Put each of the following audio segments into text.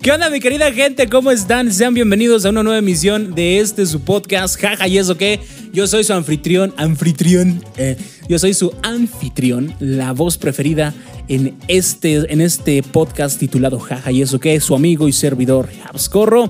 ¿Qué onda, mi querida gente? ¿Cómo están? Sean bienvenidos a una nueva emisión de este su podcast, jaja, y eso qué? Yo soy su anfitrión, anfitrión, eh, yo soy su anfitrión, la voz preferida en este, en este podcast titulado jaja, y eso qué? Su amigo y servidor, Habscorro.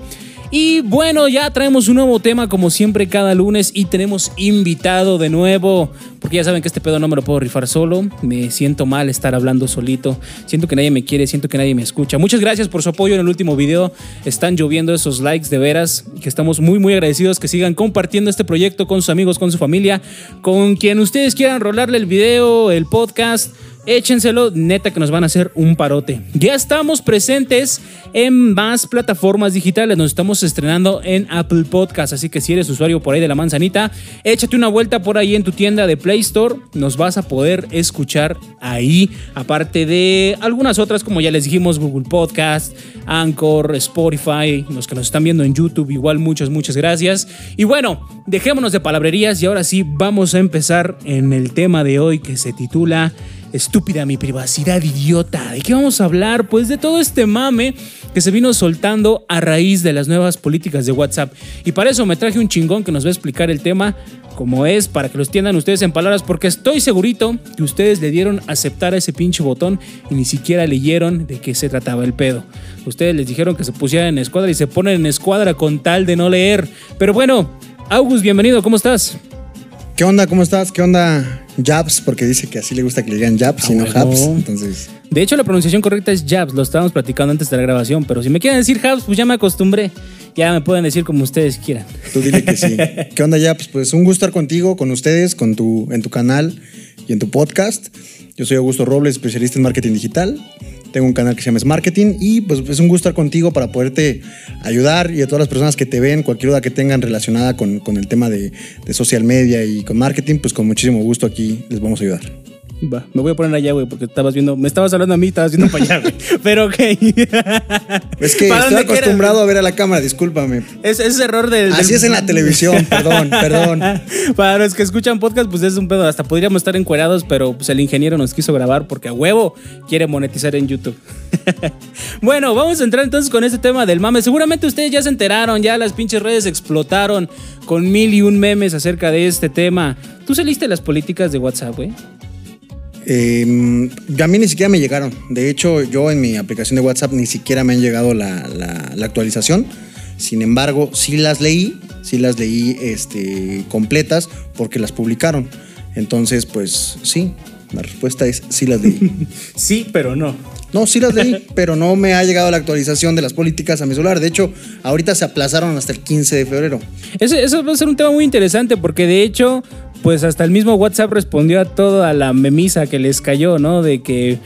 Y bueno, ya traemos un nuevo tema como siempre cada lunes y tenemos invitado de nuevo, porque ya saben que este pedo no me lo puedo rifar solo, me siento mal estar hablando solito, siento que nadie me quiere, siento que nadie me escucha. Muchas gracias por su apoyo en el último video, están lloviendo esos likes de veras, que estamos muy muy agradecidos que sigan compartiendo este proyecto con sus amigos, con su familia, con quien ustedes quieran rolarle el video, el podcast échenselo, neta que nos van a hacer un parote. Ya estamos presentes en más plataformas digitales, nos estamos estrenando en Apple Podcast, así que si eres usuario por ahí de la manzanita, échate una vuelta por ahí en tu tienda de Play Store, nos vas a poder escuchar ahí, aparte de algunas otras como ya les dijimos, Google Podcast, Anchor, Spotify, los que nos están viendo en YouTube, igual muchas, muchas gracias. Y bueno, dejémonos de palabrerías y ahora sí vamos a empezar en el tema de hoy que se titula Estúpida mi privacidad, idiota. ¿De qué vamos a hablar? Pues de todo este mame que se vino soltando a raíz de las nuevas políticas de WhatsApp. Y para eso me traje un chingón que nos va a explicar el tema como es, para que lo entiendan ustedes en palabras, porque estoy segurito que ustedes le dieron aceptar a ese pinche botón y ni siquiera leyeron de qué se trataba el pedo. Ustedes les dijeron que se pusieran en escuadra y se ponen en escuadra con tal de no leer. Pero bueno, August, bienvenido, ¿cómo estás? ¿Qué onda? ¿Cómo estás? ¿Qué onda? Jabs, porque dice que así le gusta que le digan Jabs y no bueno. Habs. Entonces, De hecho, la pronunciación correcta es Jabs, lo estábamos platicando antes de la grabación, pero si me quieren decir Jabs, pues ya me acostumbré. Ya me pueden decir como ustedes quieran. tú dile que sí. ¿Qué onda, Jabs? Pues un gusto estar contigo, con ustedes, con tu, en tu canal y en tu podcast. Yo soy Augusto Robles, especialista en marketing digital. Tengo un canal que se llama Marketing y pues es un gusto estar contigo para poderte ayudar y a todas las personas que te ven, cualquier duda que tengan relacionada con, con el tema de, de social media y con marketing, pues con muchísimo gusto aquí les vamos a ayudar. Va, me voy a poner allá, güey, porque estabas viendo, me estabas hablando a mí, estabas viendo para allá, güey. Pero ok. Es que ¿Para estoy quieras? acostumbrado a ver a la cámara, discúlpame. Es, es error del, Así del- es en la televisión, perdón, perdón. Para los que escuchan podcast, pues es un pedo. Hasta podríamos estar encuerados, pero pues el ingeniero nos quiso grabar porque a huevo quiere monetizar en YouTube. bueno, vamos a entrar entonces con este tema del mame. Seguramente ustedes ya se enteraron, ya las pinches redes explotaron con mil y un memes acerca de este tema. ¿Tú saliste las políticas de WhatsApp, güey? Eh, a mí ni siquiera me llegaron. De hecho, yo en mi aplicación de WhatsApp ni siquiera me han llegado la, la- la actualización. Sin embargo, sí las leí, sí las leí este, completas porque las publicaron. Entonces, pues sí, la respuesta es sí las leí. Sí, pero no. No, sí las leí, pero no me ha llegado la actualización de las políticas a mi celular. De hecho, ahorita se aplazaron hasta el 15 de febrero. Ese- eso va a ser un tema muy interesante porque de hecho, pues hasta el mismo WhatsApp respondió a toda la memisa que les cayó, ¿no? De que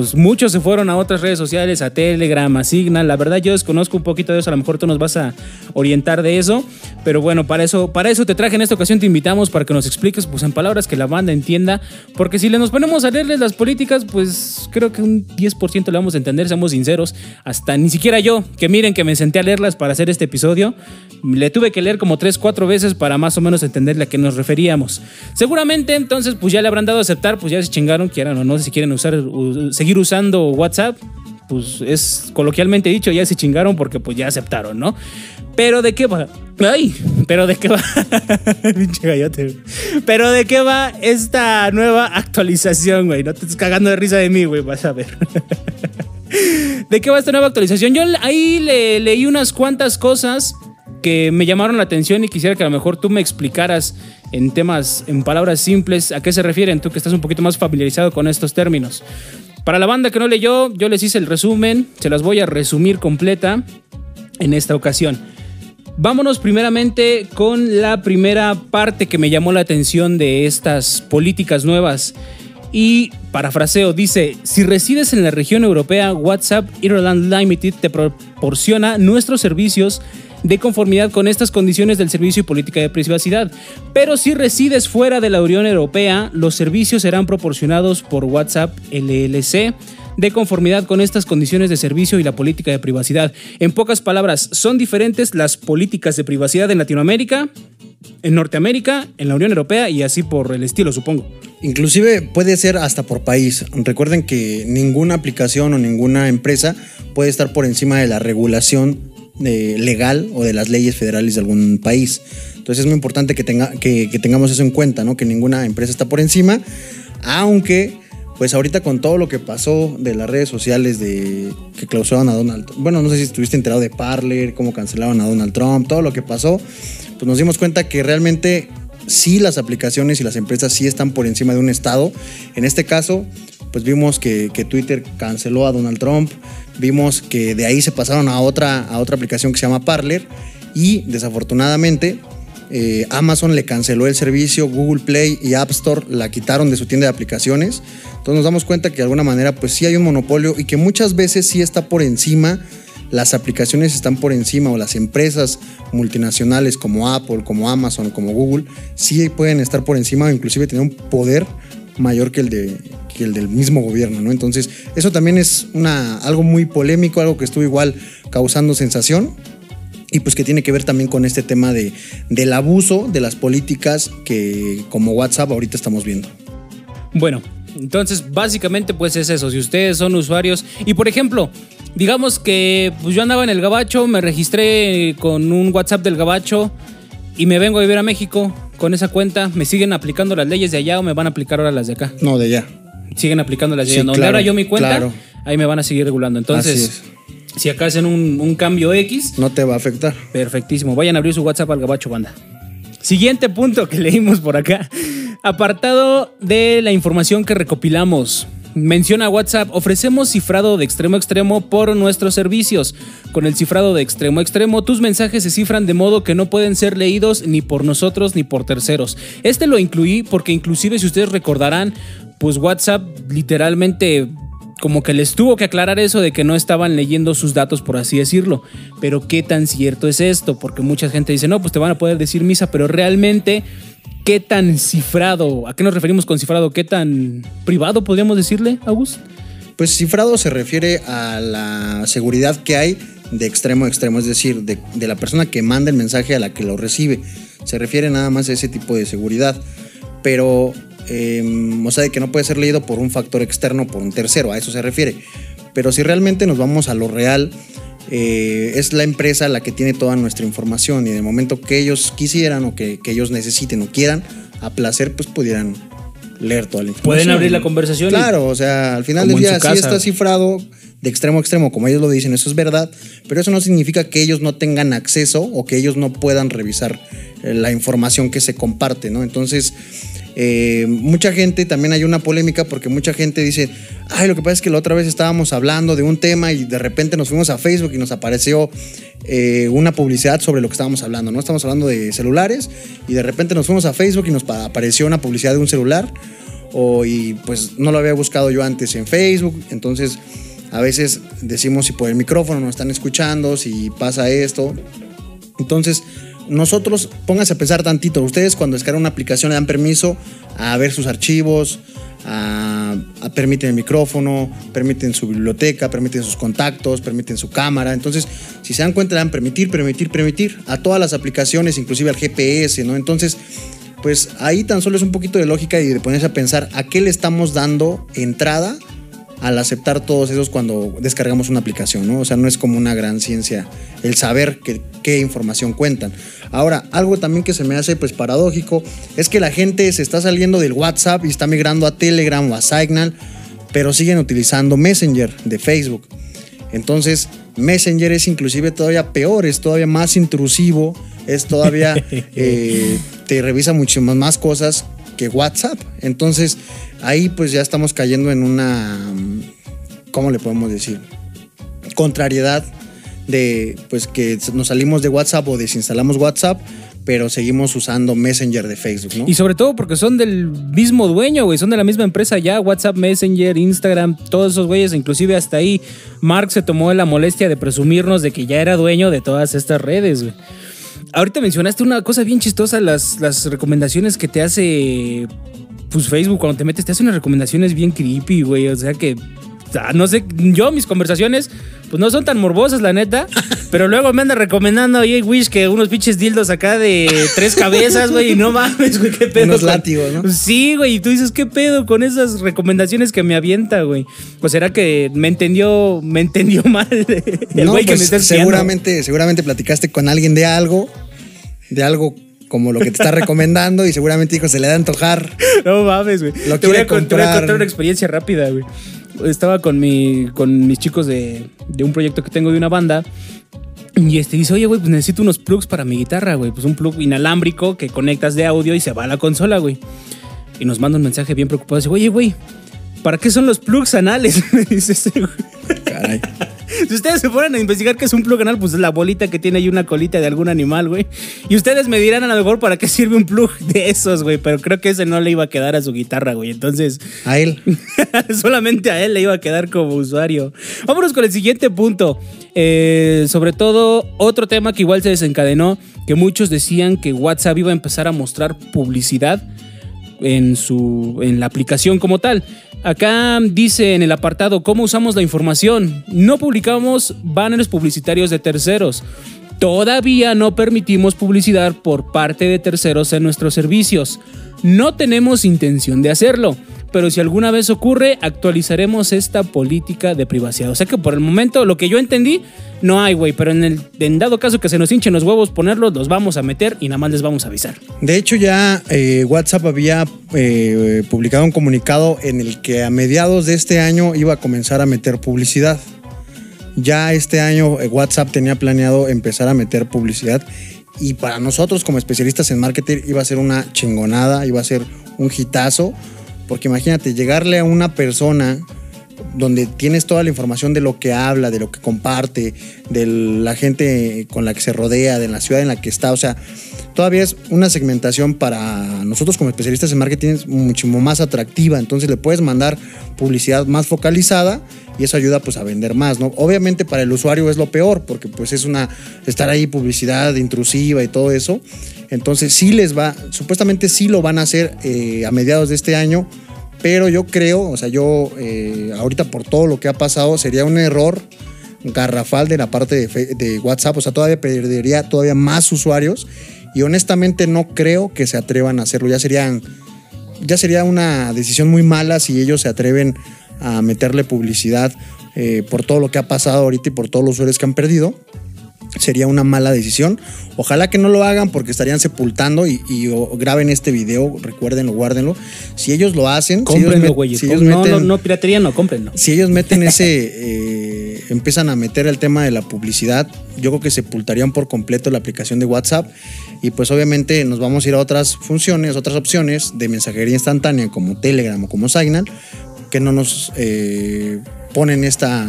pues muchos se fueron a otras redes sociales, a Telegram, a Signal. La verdad yo desconozco un poquito de eso, a lo mejor tú nos vas a orientar de eso, pero bueno, para eso para eso te traje en esta ocasión. Te invitamos para que nos expliques pues en palabras que la banda entienda, porque si le nos ponemos a leerles las políticas, pues creo que un 10% le vamos a entender, seamos sinceros, hasta ni siquiera yo, que miren que me senté a leerlas para hacer este episodio, le tuve que leer como 3, 4 veces para más o menos entenderle a qué nos referíamos. Seguramente entonces pues ya le habrán dado a aceptar, pues ya se chingaron, quieran o no, si quieren usar, u- seguir usando WhatsApp, pues es coloquialmente dicho, ya se chingaron porque pues ya aceptaron, ¿no? Pero de qué va... Ay, pero de qué va... Pinche gallote. Pero de qué va esta nueva actualización, güey. No te estés cagando de risa de mí, güey, vas a ver. ¿De qué va esta nueva actualización? Yo ahí le leí unas cuantas cosas que me llamaron la atención y quisiera que a lo mejor tú me explicaras en temas, en palabras simples, a qué se refieren, tú que estás un poquito más familiarizado con estos términos. Para la banda que no leyó, yo les hice el resumen, se las voy a resumir completa en esta ocasión. Vámonos primeramente con la primera parte que me llamó la atención de estas políticas nuevas. Y parafraseo, dice, si resides en la región europea, WhatsApp Ireland Limited te proporciona nuestros servicios de conformidad con estas condiciones del servicio y política de privacidad. Pero si resides fuera de la Unión Europea, los servicios serán proporcionados por WhatsApp LLC de conformidad con estas condiciones de servicio y la política de privacidad. En pocas palabras, son diferentes las políticas de privacidad en Latinoamérica, en Norteamérica, en la Unión Europea y así por el estilo, supongo. Inclusive puede ser hasta por país. Recuerden que ninguna aplicación o ninguna empresa puede estar por encima de la regulación eh, legal o de las leyes federales de algún país. Entonces es muy importante que, tenga, que, que tengamos eso en cuenta, ¿no? que ninguna empresa está por encima, aunque pues ahorita con todo lo que pasó de las redes sociales de que clausuraron a Donald Trump, bueno, no sé si estuviste enterado de Parler, cómo cancelaron a Donald Trump, todo lo que pasó, pues nos dimos cuenta que realmente sí las aplicaciones y las empresas sí están por encima de un estado. En este caso, pues vimos que, que Twitter canceló a Donald Trump, vimos que de ahí se pasaron a otra, a otra aplicación que se llama Parler y desafortunadamente eh, Amazon le canceló el servicio, Google Play y App Store la quitaron de su tienda de aplicaciones. Entonces nos damos cuenta que de alguna manera pues sí hay un monopolio y que muchas veces sí está por encima, las aplicaciones están por encima o las empresas multinacionales como Apple, como Amazon, como Google, sí pueden estar por encima o inclusive tener un poder mayor que el, de, que el del mismo gobierno, ¿no? Entonces eso también es una, algo muy polémico, algo que estuvo igual causando sensación y pues que tiene que ver también con este tema de, del abuso de las políticas que como WhatsApp ahorita estamos viendo. Bueno, entonces básicamente pues es eso, si ustedes son usuarios y por ejemplo, digamos que pues yo andaba en el Gabacho, me registré con un WhatsApp del Gabacho y me vengo a vivir a México con esa cuenta, ¿me siguen aplicando las leyes de allá o me van a aplicar ahora las de acá? No, de allá. Siguen aplicando las de Sí, allá. Donde claro, ahora yo mi cuenta, claro. ahí me van a seguir regulando. Entonces, si acá hacen un, un cambio X, No te va a afectar. Perfectísimo. Vayan a abrir su WhatsApp al Gabacho Banda. Siguiente punto que leímos por acá. Apartado de la información que recopilamos. Menciona WhatsApp, ofrecemos cifrado de extremo a extremo por nuestros servicios. Con el cifrado de extremo a extremo, tus mensajes se cifran de modo que no pueden ser leídos ni por nosotros ni por terceros. Este lo incluí porque inclusive si ustedes recordarán, pues WhatsApp literalmente como que les tuvo que aclarar eso de que no estaban leyendo sus datos, por así decirlo. Pero qué tan cierto es esto, porque mucha gente dice, no, pues te van a poder decir misa, pero realmente, ¿qué tan cifrado? ¿A qué nos referimos con cifrado? ¿Qué tan privado podríamos decirle, August? Pues cifrado se refiere a la seguridad que hay de extremo a extremo, es decir, de, la persona que manda el mensaje a la que lo recibe. Se refiere nada más a ese tipo de seguridad. Pero, eh, o sea, de que no puede ser leído por un factor externo, por un tercero, a eso se refiere. Pero si realmente nos vamos a lo real, eh, es la empresa la que tiene toda nuestra información y en el momento que ellos quisieran o que, que ellos necesiten o quieran, a placer, pues pudieran leer toda la información. Pueden abrir la conversación. Claro, o sea, al final del día sí está cifrado de extremo a extremo, como ellos lo dicen, eso es verdad, pero eso no significa que ellos no tengan acceso o que ellos no puedan revisar eh, la información que se comparte, ¿no? Entonces, eh, mucha gente, también hay una polémica porque mucha gente dice, ay, lo que pasa es que la otra vez estábamos hablando de un tema y de repente nos fuimos a Facebook y nos apareció eh, una publicidad sobre lo que estábamos hablando, ¿no? Estamos hablando de celulares y de repente nos fuimos a Facebook y nos pa- apareció una publicidad de un celular o y pues no lo había buscado yo antes en Facebook, entonces a veces decimos si por el micrófono nos están escuchando, si pasa esto. Entonces, nosotros, pónganse a pensar tantito, ustedes cuando descargan una aplicación le dan permiso a ver sus archivos, a, permiten el micrófono, permiten su biblioteca, permiten sus contactos, permiten su cámara. Entonces, si se dan cuenta, le dan permitir, permitir, permitir a todas las aplicaciones, inclusive al GPS, ¿no? Entonces, pues ahí tan solo es un poquito de lógica y de ponerse a pensar a qué le estamos dando entrada al aceptar todos esos cuando descargamos una aplicación, ¿no? O sea, no es como una gran ciencia el saber que- qué información cuentan. Ahora, algo también que se me hace pues paradójico es que la gente se está saliendo del WhatsApp y está migrando a Telegram o a Signal, pero siguen utilizando Messenger de Facebook. Entonces, Messenger es inclusive todavía peor, es todavía más intrusivo, es todavía, eh, te revisa muchísimas más cosas WhatsApp. Entonces, ahí pues ya estamos cayendo en una, ¿cómo le podemos decir? Contrariedad de pues que nos salimos de WhatsApp o desinstalamos WhatsApp pero seguimos usando Messenger de Facebook, ¿no? Y sobre todo porque son del mismo dueño, güey, son de la misma empresa ya, WhatsApp, Messenger, Instagram, todos esos güeyes, inclusive hasta ahí Mark se tomó la molestia de presumirnos de que ya era dueño de todas estas redes, güey. Ahorita mencionaste una cosa bien chistosa, las, las recomendaciones que te hace pues Facebook cuando te metes, te hace unas recomendaciones bien creepy, güey, o sea que no sé, yo mis conversaciones pues no son tan morbosas, la neta. Pero luego me anda recomendando oye, Wish que unos pinches dildos acá de tres cabezas, güey, y no mames, güey, qué pedo. Unos látigos, ¿no? Sí, güey, y tú dices, ¿qué pedo con esas recomendaciones que me avienta, güey? Pues será que me entendió, me entendió mal el güey que pues, me está seguramente, seguramente platicaste con alguien de algo, de algo como lo que te está recomendando y seguramente dijo, se le da a antojar. No mames, güey. Te, voy a contar una experiencia rápida, güey estaba con, mi, con mis chicos de, de un proyecto que tengo de una banda. Y este dice, oye, güey, pues necesito unos plugs para mi guitarra, güey. Pues un plug inalámbrico que conectas de audio y se va a la consola, güey. Y nos manda un mensaje bien preocupado. Dice, oye, güey, ¿para qué son los plugs anales? Me dice ese, güey. Caray. Si ustedes se ponen a investigar qué es un plug anal, pues es la bolita que tiene ahí una colita de algún animal, güey. Y ustedes me dirán a lo mejor para qué sirve un plug de esos, güey. Pero creo que ese no le iba a quedar a su guitarra, güey. Entonces. A él. solamente a él le iba a quedar como usuario. Vámonos con el siguiente punto. Eh, sobre todo, otro tema que igual se desencadenó, que muchos decían que WhatsApp iba a empezar a mostrar publicidad en, su, en la aplicación como tal. Acá dice en el apartado cómo usamos la información. No publicamos banners publicitarios de terceros. Todavía no permitimos publicidad por parte de terceros en nuestros servicios. No tenemos intención de hacerlo pero si alguna vez ocurre, actualizaremos esta política de privacidad. O sea que por el momento, lo que yo entendí, no hay, güey, pero en el en dado caso que se nos hinchen los huevos ponerlos, los vamos a meter y nada más les vamos a avisar. De hecho, ya eh, WhatsApp había eh, publicado un comunicado en el que a mediados de este año iba a comenzar a meter publicidad. Ya este año eh, WhatsApp tenía planeado empezar a meter publicidad y para nosotros como especialistas en marketing iba a ser una chingonada, iba a ser un hitazo porque imagínate, llegarle a una persona donde tienes toda la información de lo que habla, de lo que comparte, de la gente con la que se rodea, de la ciudad en la que está. O sea, todavía es una segmentación para nosotros como especialistas en marketing muchísimo más atractiva. Entonces le puedes mandar publicidad más focalizada y eso ayuda pues a vender más, ¿no? Obviamente para el usuario es lo peor porque pues es una estar ahí publicidad intrusiva y todo eso. Entonces sí les va, supuestamente sí lo van a hacer eh, a mediados de este año, pero yo creo, o sea, yo eh, ahorita por todo lo que ha pasado sería un error garrafal de la parte de, de, WhatsApp, o sea, todavía perdería todavía más usuarios y honestamente no creo que se atrevan a hacerlo, ya serían ya sería una decisión muy mala si ellos se atreven a meterle publicidad eh, por todo lo que ha pasado ahorita y por todos los usuarios que han perdido sería una mala decisión. Ojalá que no lo hagan porque estarían sepultando y, graben este video, recuérdenlo, guárdenlo. Si ellos lo hacen, cómprenlo, güey. Si no, no, no, piratería, no, cómprenlo. Si ellos meten ese, eh, empiezan a meter el tema de la publicidad, yo creo que sepultarían por completo la aplicación de WhatsApp y pues obviamente nos vamos a ir a otras funciones, otras opciones de mensajería instantánea como Telegram o como Signal que no nos eh, ponen esta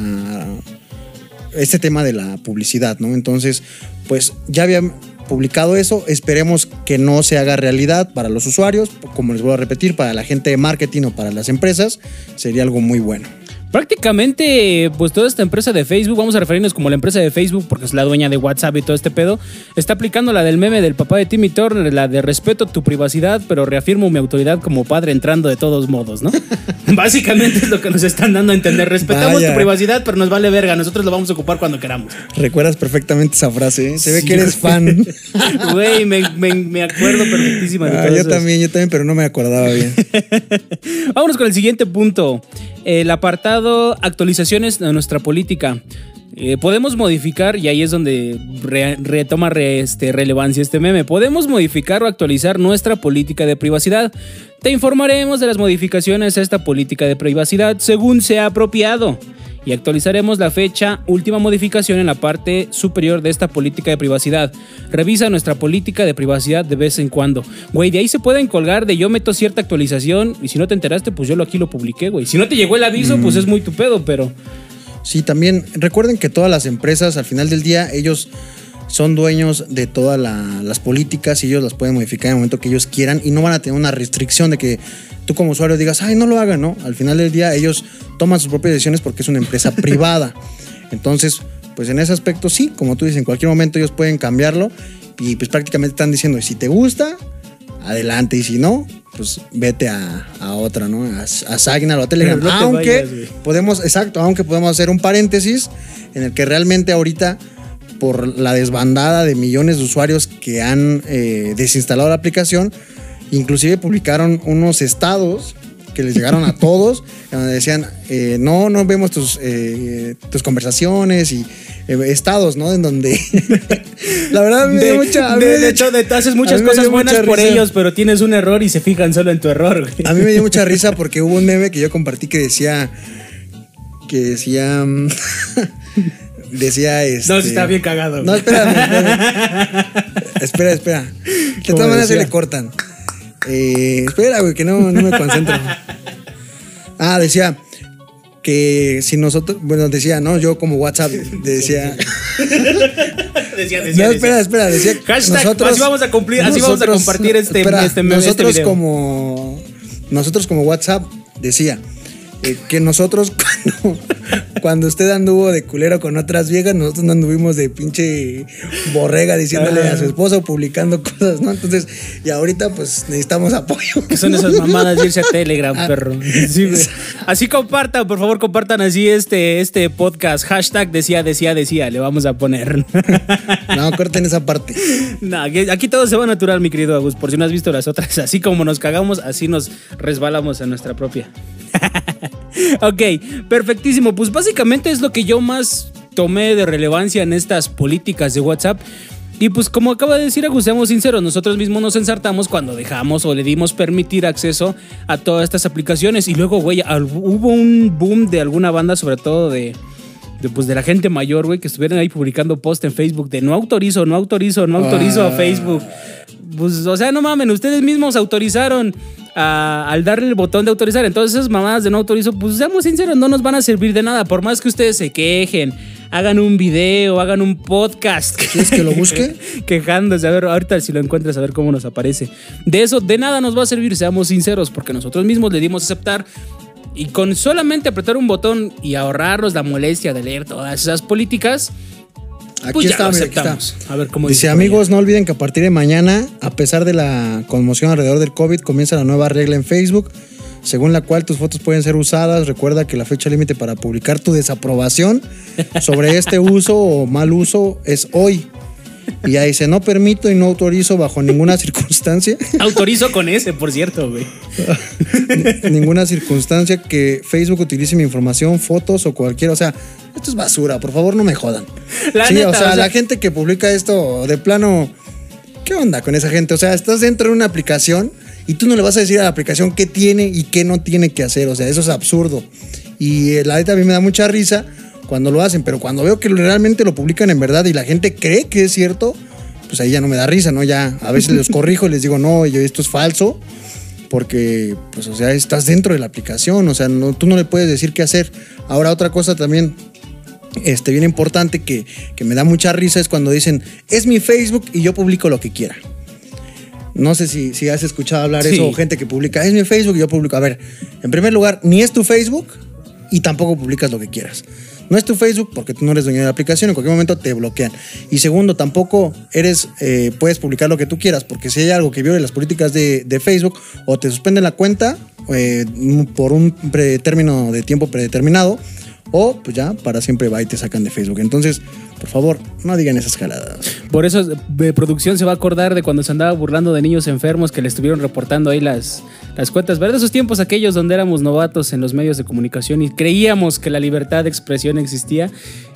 este tema de la publicidad, ¿no? Entonces, pues ya habían publicado eso, esperemos que no se haga realidad para los usuarios, como les voy a repetir, para la gente de marketing o para las empresas, sería algo muy bueno. Prácticamente, pues toda esta empresa de Facebook, vamos a referirnos como la empresa de Facebook, porque es la dueña de WhatsApp y todo este pedo, está aplicando la del meme del papá de Timmy Turner, la de respeto tu privacidad, pero reafirmo mi autoridad como padre entrando de todos modos, ¿no? Básicamente es lo que nos están dando a entender. Respetamos tu privacidad, pero nos vale verga. Nosotros lo vamos a ocupar cuando queramos. Recuerdas perfectamente esa frase, ¿eh? Se ve que eres fan. Güey, me, acuerdo perfectísima de ah, Yo también, yo también, pero no me acordaba bien. Vámonos con el siguiente punto. El apartado actualizaciones de nuestra política. Eh, podemos modificar, y ahí es donde retoma este, relevancia este meme, podemos modificar o actualizar nuestra política de privacidad. Te informaremos de las modificaciones a esta política de privacidad según sea apropiado. Y actualizaremos la fecha última modificación en la parte superior de esta política de privacidad. Revisa nuestra política de privacidad de vez en cuando. Güey, de ahí se pueden colgar de yo meto cierta actualización y si no te enteraste, pues yo lo aquí lo publiqué, güey. Si no te llegó el aviso, pues mm. es muy tu pedo, pero... Sí, también recuerden que todas las empresas al final del día ellos son dueños de todas la- las políticas y ellos las pueden modificar en el momento que ellos quieran y no van a tener una restricción de que tú como usuario digas, ay, no lo hagan, ¿no? Al final del día ellos toman sus propias decisiones porque es una empresa privada. Entonces, pues en ese aspecto sí, como tú dices, en cualquier momento ellos pueden cambiarlo y pues prácticamente están diciendo, si te gusta, adelante y si no, pues vete a, a otra, ¿no? A, a Signal o a Telegram. No aunque vayas, podemos, exacto, aunque podemos hacer un paréntesis en el que realmente ahorita por la desbandada de millones de usuarios que han eh, desinstalado la aplicación, inclusive publicaron unos estados que les llegaron a todos, donde decían, eh, no, no vemos tus, eh, tus conversaciones y eh, estados, ¿no? En donde... la verdad me dio De, mucha... a mí de- de dio- hecho, de- te haces muchas cosas dio buenas mucha por risa. ellos, pero tienes un error y se fijan solo en tu error, güey. A mí me dio mucha risa porque hubo un meme que yo compartí que decía. Que decía. decía este. No, sí está bien cagado. No, espérame, espérame. espera, espera. De ¿Cómo todas maneras se le cortan. Eh, espera, güey, que no, no me concentro. Ah, decía que si nosotros. Bueno, decía, ¿no? Yo como WhatsApp decía. decía, decía, No, decía. espera, espera, decía Hashtag, así vamos a cumplir- así vamos a compartir este- este meme, este nosotros video. como nosotros como WhatsApp decía eh, que nosotros cuando, cuando usted anduvo de culero con otras viejas, nosotros no anduvimos de pinche borrega diciéndole a su esposa o publicando cosas, ¿no? Entonces, y ahorita pues necesitamos apoyo. Que son esas mamadas de irse a Telegram, Ah, perro. Sí. Así compartan, por favor, compartan así este, este podcast. Hashtag decía, decía, decía. Le vamos a poner. No, corten esa parte. No, aquí, aquí todo se va natural, mi querido Agus. Por si no has visto las otras, así como nos cagamos, así nos resbalamos a nuestra propia. ok, perfectísimo. Pues básicamente es lo que yo más tomé de relevancia en estas políticas de WhatsApp. Y pues como acaba de decir Agus, seamos sinceros, nosotros mismos nos ensartamos cuando dejamos o le dimos permitir acceso a todas estas aplicaciones. Y luego, güey, hubo un boom de alguna banda, sobre todo de, de, pues, de la gente mayor, güey, que estuvieran ahí publicando post en Facebook de no autorizo, no autorizo, no autorizo a Ah. Facebook. Pues, o sea, no mamen, ustedes mismos autorizaron a- al darle el botón de autorizar. Entonces, esas mamadas de no autorizo, pues seamos sinceros, no nos van a servir de nada. Por más que ustedes se quejen, hagan un video, hagan un podcast. ¿Quieres que lo busque? Quejándose, a ver, ahorita si lo encuentras, a ver cómo nos aparece. De eso, de nada nos va a servir, seamos sinceros, porque nosotros mismos le dimos aceptar. Y con solamente apretar un botón y ahorrarnos la molestia de leer todas esas políticas, Aquí pues ya está, lo mira, aquí está. aceptamos. A ver cómo Dice, amigos, no olviden que a partir de mañana, a pesar de la conmoción alrededor del COVID, comienza la nueva regla en Facebook, según la cual tus fotos pueden ser usadas. Recuerda que la fecha límite para publicar tu desaprobación sobre este uso o mal uso es hoy. Y ahí dice, no permito y no autorizo bajo ninguna circunstancia. Autorizo con ese, por cierto, güey. ninguna circunstancia que Facebook utilice mi información, fotos o cualquier, o sea, esto es basura, por favor no me jodan. La sí, neta, o sea, o sea- la gente que publica esto de plano, ¿qué onda con esa gente? O sea, estás dentro de una aplicación y tú no le vas a decir a la aplicación qué tiene y qué no tiene que hacer, o sea, eso es absurdo. Y eh, la neta a mí me da mucha risa cuando lo hacen, pero cuando veo que realmente lo publican en verdad y la gente cree que es cierto, pues ahí ya no me da risa, ¿no? Ya a veces los corrijo y les digo, no, yo esto es falso porque, pues, o sea, estás dentro de la aplicación, o sea, no, tú no le puedes decir qué hacer. Ahora, otra cosa también, este, bien importante que, que me da mucha risa es cuando dicen, es mi Facebook y yo publico lo que quiera. No sé si, si has escuchado hablar Sí. eso o gente que publica, es mi Facebook y yo publico. A ver, en primer lugar, ni es tu Facebook y tampoco publicas lo que quieras. No es tu Facebook porque tú no eres dueño de la aplicación, en cualquier momento te bloquean. Y segundo, tampoco eres, eh, puedes publicar lo que tú quieras, porque si hay algo que viole las políticas de, Facebook, o te suspenden la cuenta eh, por un término de tiempo predeterminado, o pues ya para siempre va y te sacan de Facebook. Entonces, por favor, no digan esas jaladas. Por eso de producción se va a acordar de cuando se andaba burlando de niños enfermos que le estuvieron reportando ahí las, las cuentas. ¿Verdad? Esos tiempos aquellos donde éramos novatos en los medios de comunicación y creíamos que la libertad de expresión existía.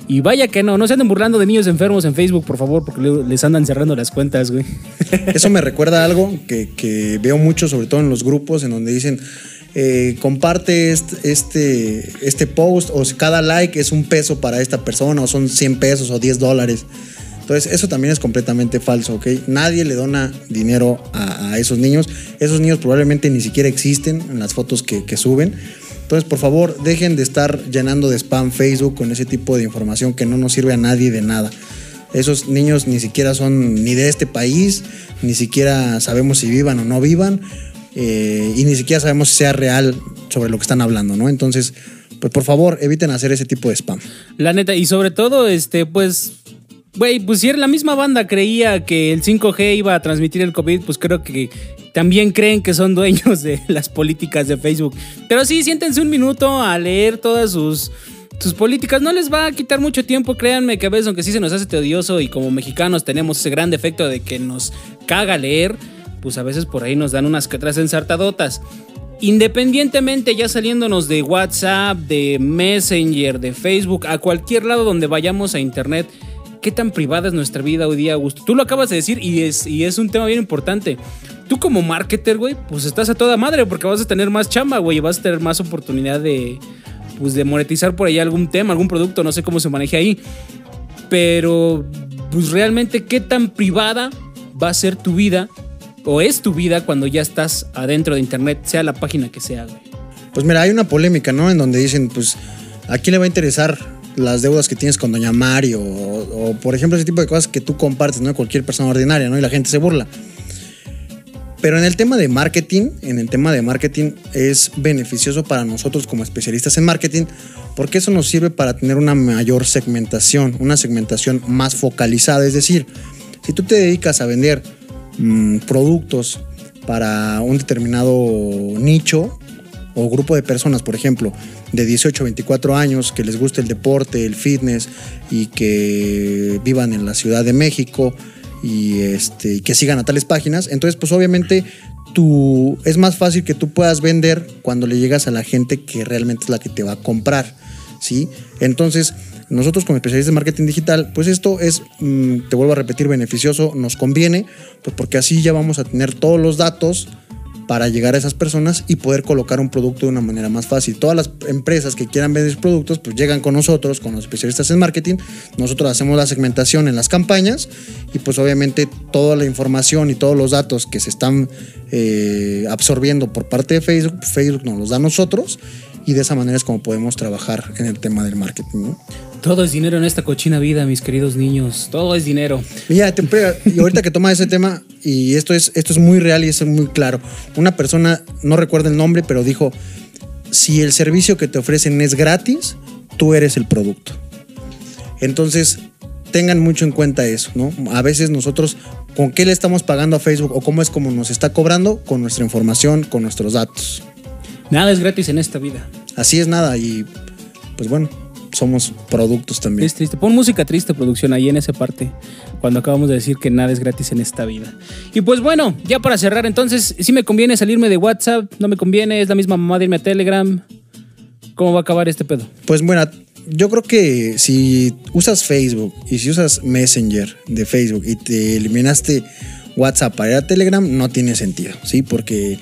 Y vaya que no, no se anden burlando de niños enfermos en Facebook, por favor, porque le- les andan cerrando las cuentas, güey. Eso me recuerda a algo que, que veo mucho, sobre todo en los grupos, en donde dicen, eh, comparte este, este, este post, o si cada like es un peso para esta persona, o son 100 pesos o 10 dólares. Entonces, eso también es completamente falso, ¿ok? Nadie le dona dinero a, esos niños. Esos niños probablemente ni siquiera existen en las fotos que, que suben. Entonces, por favor, dejen de estar llenando de spam Facebook con ese tipo de información que no nos sirve a nadie de nada. Esos niños ni siquiera son ni de este país, ni siquiera sabemos si vivan o no vivan, eh, y ni siquiera sabemos si sea real sobre lo que están hablando, ¿no? Entonces, pues por favor, eviten hacer ese tipo de spam. La neta, y sobre todo, este, pues, güey, pues si la misma banda creía que el 5G iba a transmitir el COVID, pues creo que también creen que son dueños de las políticas de Facebook. Pero sí, siéntense un minuto a leer todas sus, sus políticas. No les va a quitar mucho tiempo, créanme que a veces, aunque sí se nos hace tedioso y como mexicanos tenemos ese gran defecto de que nos caga leer, pues a veces por ahí nos dan unas que otras ensartadotas. Independientemente ya saliéndonos de WhatsApp, de Messenger, de Facebook, a cualquier lado donde vayamos a Internet, ¿qué tan privada es nuestra vida hoy día, Augusto? Tú lo acabas de decir y es, y es un tema bien importante. Tú como marketer, güey, pues estás a toda madre porque vas a tener más chamba, güey, y vas a tener más oportunidad de, pues, de monetizar por ahí algún tema, algún producto, no sé cómo se maneja ahí. Pero, pues realmente, ¿qué tan privada va a ser tu vida o es tu vida cuando ya estás adentro de internet, sea la página que sea, güey. Pues mira, hay una polémica, ¿no? En donde dicen, pues, ¿a quién le va a interesar las deudas que tienes con Doña Mario? O, por ejemplo, ese tipo de cosas que tú compartes, ¿no? Cualquier persona ordinaria, ¿no? Y la gente se burla. Pero en el tema de marketing, en el tema de marketing es beneficioso para nosotros como especialistas en marketing porque eso nos sirve para tener una mayor segmentación, una segmentación más focalizada. Es decir, si tú te dedicas a vender Mm, productos para un determinado nicho o grupo de personas, por ejemplo, de 18 a 24 años que les guste el deporte, el fitness y que vivan en la Ciudad de México y este, que sigan a tales páginas, entonces pues obviamente tú, es más fácil que tú puedas vender cuando le llegas a la gente que realmente es la que te va a comprar, ¿sí? Entonces, nosotros como especialistas en marketing digital, pues esto es, mm, te vuelvo a repetir, beneficioso, nos conviene, pues porque así ya vamos a tener todos los datos para llegar a esas personas y poder colocar un producto de una manera más fácil. Todas las empresas que quieran vender productos, pues llegan con nosotros, con los especialistas en marketing. Nosotros hacemos la segmentación en las campañas y pues obviamente toda la información y todos los datos que se están eh, absorbiendo por parte de Facebook, Facebook nos los da a nosotros y de esa manera es como podemos trabajar en el tema del marketing. Todo es dinero en esta cochina vida, mis queridos niños. Todo es dinero. Mira, y ahorita que toma ese tema, y esto es, esto es muy real y es muy claro. Una persona, no recuerdo el nombre, pero dijo: si el servicio que te ofrecen es gratis, tú eres el producto. Entonces, tengan mucho en cuenta eso, ¿no? A veces nosotros, ¿con qué le estamos pagando a Facebook o cómo es como nos está cobrando? Con nuestra información, con nuestros datos. Nada es gratis en esta vida. Así es nada y pues bueno, somos productos también. Es triste. Pon música triste, producción, ahí en esa parte, cuando acabamos de decir que nada es gratis en esta vida. Y pues bueno, ya para cerrar, entonces, si me conviene salirme de WhatsApp, no me conviene, es la misma mamá de irme a Telegram. ¿Cómo va a acabar este pedo? Pues bueno, yo creo que si usas Facebook y si usas Messenger de Facebook y te eliminaste WhatsApp para ir a Telegram, no tiene sentido, ¿sí? Porque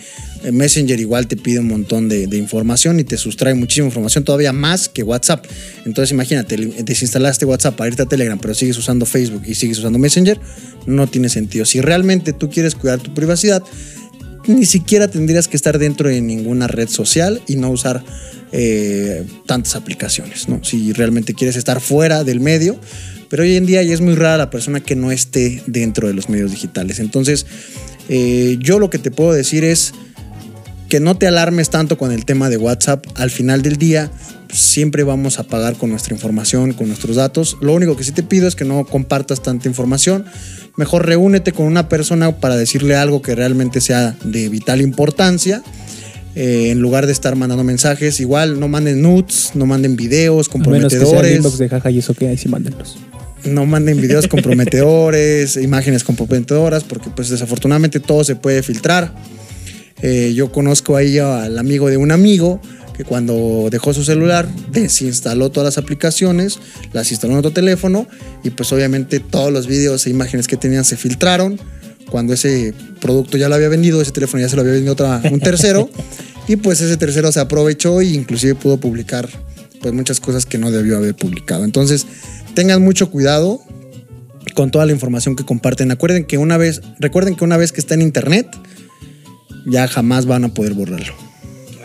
Messenger igual te pide un montón de, información y te sustrae muchísima información, todavía más que WhatsApp. Entonces imagínate, desinstalaste WhatsApp para irte a Telegram, pero sigues usando Facebook y sigues usando Messenger, no tiene sentido. Si realmente tú quieres cuidar tu privacidad, ni siquiera tendrías que estar dentro de ninguna red social y no usar eh, tantas aplicaciones. Si realmente quieres estar fuera del medio, pero hoy en día es muy rara la persona que no esté dentro de los medios digitales. Entonces, eh, yo lo que te puedo decir es que no te alarmes tanto con el tema de WhatsApp. Al final del día, siempre vamos a pagar con nuestra información, con nuestros datos. Lo único que sí te pido es que no compartas tanta información. Mejor reúnete con una persona para decirle algo que realmente sea de vital importancia. Eh, en lugar de estar mandando mensajes, igual no manden nudes, no manden videos comprometedores. Menos que de jaja y eso que hay, sí mándenlos. No manden videos comprometedores, imágenes comprometedoras, porque pues desafortunadamente todo se puede filtrar. Eh, yo conozco ahí al amigo de un amigo que cuando dejó su celular desinstaló todas las aplicaciones, las instaló en otro teléfono y pues obviamente todos los videos e imágenes que tenían se filtraron. Cuando ese producto ya lo había vendido, ese teléfono ya se lo había vendido otra, un tercero y pues ese tercero se aprovechó e inclusive pudo publicar pues muchas cosas que no debió haber publicado. Entonces tengan mucho cuidado con toda la información que comparten. Acuerden que una vez, recuerden que una vez que está en internet, ya jamás van a poder borrarlo.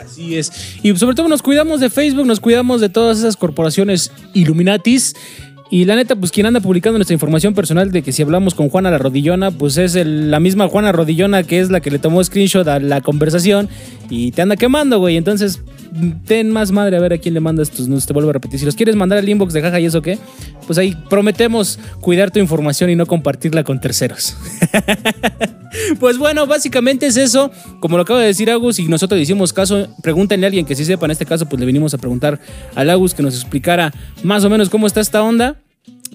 Así es. Y sobre todo nos cuidamos de Facebook, nos cuidamos de todas esas corporaciones Illuminatis. Y la neta, pues quien anda publicando nuestra información personal de que si hablamos con Juana la Rodillona, pues es la misma Juana Rodillona que es la que le tomó screenshot a la conversación y te anda quemando, güey. Entonces, ten más madre a ver a quién le mandas tus no Te vuelvo a repetir. Si los quieres mandar al inbox de jaja y eso qué, pues ahí prometemos cuidar tu información y no compartirla con terceros. pues bueno, básicamente es eso. Como lo acaba de decir Agus y nosotros hicimos caso, pregúntenle a alguien que sí sepa. En este caso, pues le venimos a preguntar al Agus que nos explicara más o menos cómo está esta onda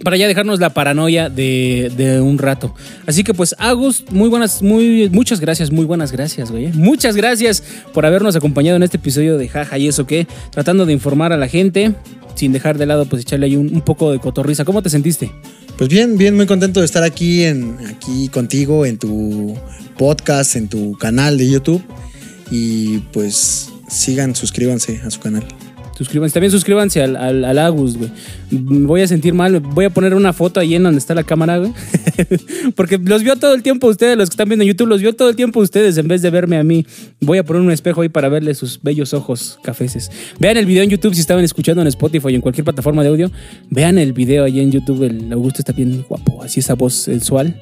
para ya dejarnos la paranoia de, un rato. Así que pues Agus, muy buenas, muy, muchas gracias, muy buenas gracias, güey. Muchas gracias por habernos acompañado en este episodio de Jaja y eso que, tratando de informar a la gente, sin dejar de lado pues echarle ahí un, poco de cotorriza. ¿Cómo te sentiste? Pues bien, bien, muy contento de estar aquí, en, aquí contigo, en tu podcast, en tu canal de YouTube. Y pues sigan, suscríbanse a su canal. Suscríbanse. También suscríbanse al, al, Agus, güey. voy a sentir mal. Voy a poner una foto ahí en donde está la cámara, güey. Porque los vio todo el tiempo ustedes, los que están viendo en YouTube, los vio todo el tiempo ustedes en vez de verme a mí. Voy a poner un espejo ahí para verle sus bellos ojos cafeces. Vean el video en YouTube si estaban escuchando en Spotify o en cualquier plataforma de audio. Vean el video ahí en YouTube. El Augusto está bien guapo. Así esa voz sensual.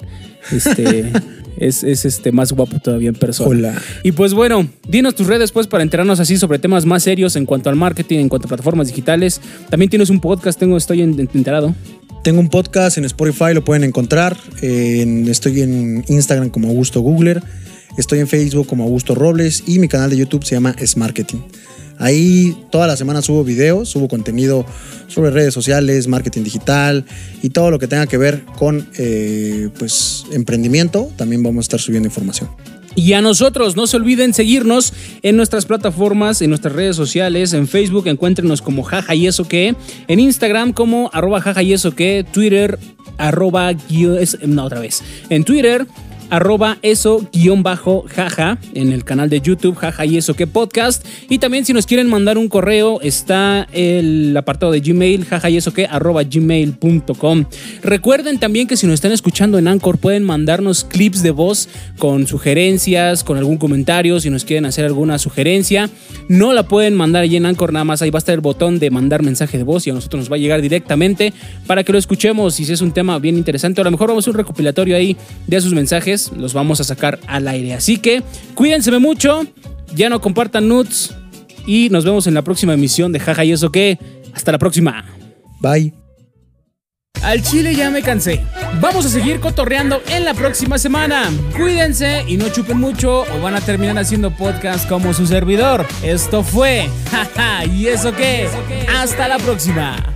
Este. es, este, más guapo todavía en persona. Hola. Y pues bueno, dinos tus redes pues para enterarnos así sobre temas más serios en cuanto al marketing, en cuanto a plataformas digitales. También tienes un podcast, tengo, estoy enterado. Tengo un podcast en Spotify, lo pueden encontrar. estoy en Instagram como Augusto Googler. Estoy en Facebook como Augusto Robles y mi canal de YouTube se llama Es Marketing. Ahí toda la semana subo videos, subo contenido sobre redes sociales, marketing digital y todo lo que tenga que ver con eh, pues, emprendimiento. También vamos a estar subiendo información. Y a nosotros, no se olviden seguirnos en nuestras plataformas, en nuestras redes sociales, en Facebook, encuéntrenos como jaja y eso que, en Instagram como arroba jaja y eso que, Twitter arroba, no otra vez, en Twitter arroba eso guion bajo jaja en el canal de YouTube jaja y eso que podcast. Y también si nos quieren mandar un correo está el apartado de Gmail jaja y eso que arroba gmail.com. Recuerden también que si nos están escuchando en Anchor pueden mandarnos clips de voz con sugerencias, con algún comentario, si nos quieren hacer alguna sugerencia. No la pueden mandar allí en Anchor, nada más ahí va a estar el botón de mandar mensaje de voz y a nosotros nos va a llegar directamente para que lo escuchemos y si es un tema bien interesante. a lo mejor vamos a un recopilatorio ahí de sus mensajes los vamos a sacar al aire. Así que cuídense mucho, ya no compartan nudes y nos vemos en la próxima emisión de Jaja y eso que. Hasta la próxima. Bye. Al chile ya me cansé. Vamos a seguir cotorreando en la próxima semana. Cuídense y no chupen mucho o van a terminar haciendo podcast como su servidor. Esto fue Jaja y eso que. Hasta la próxima.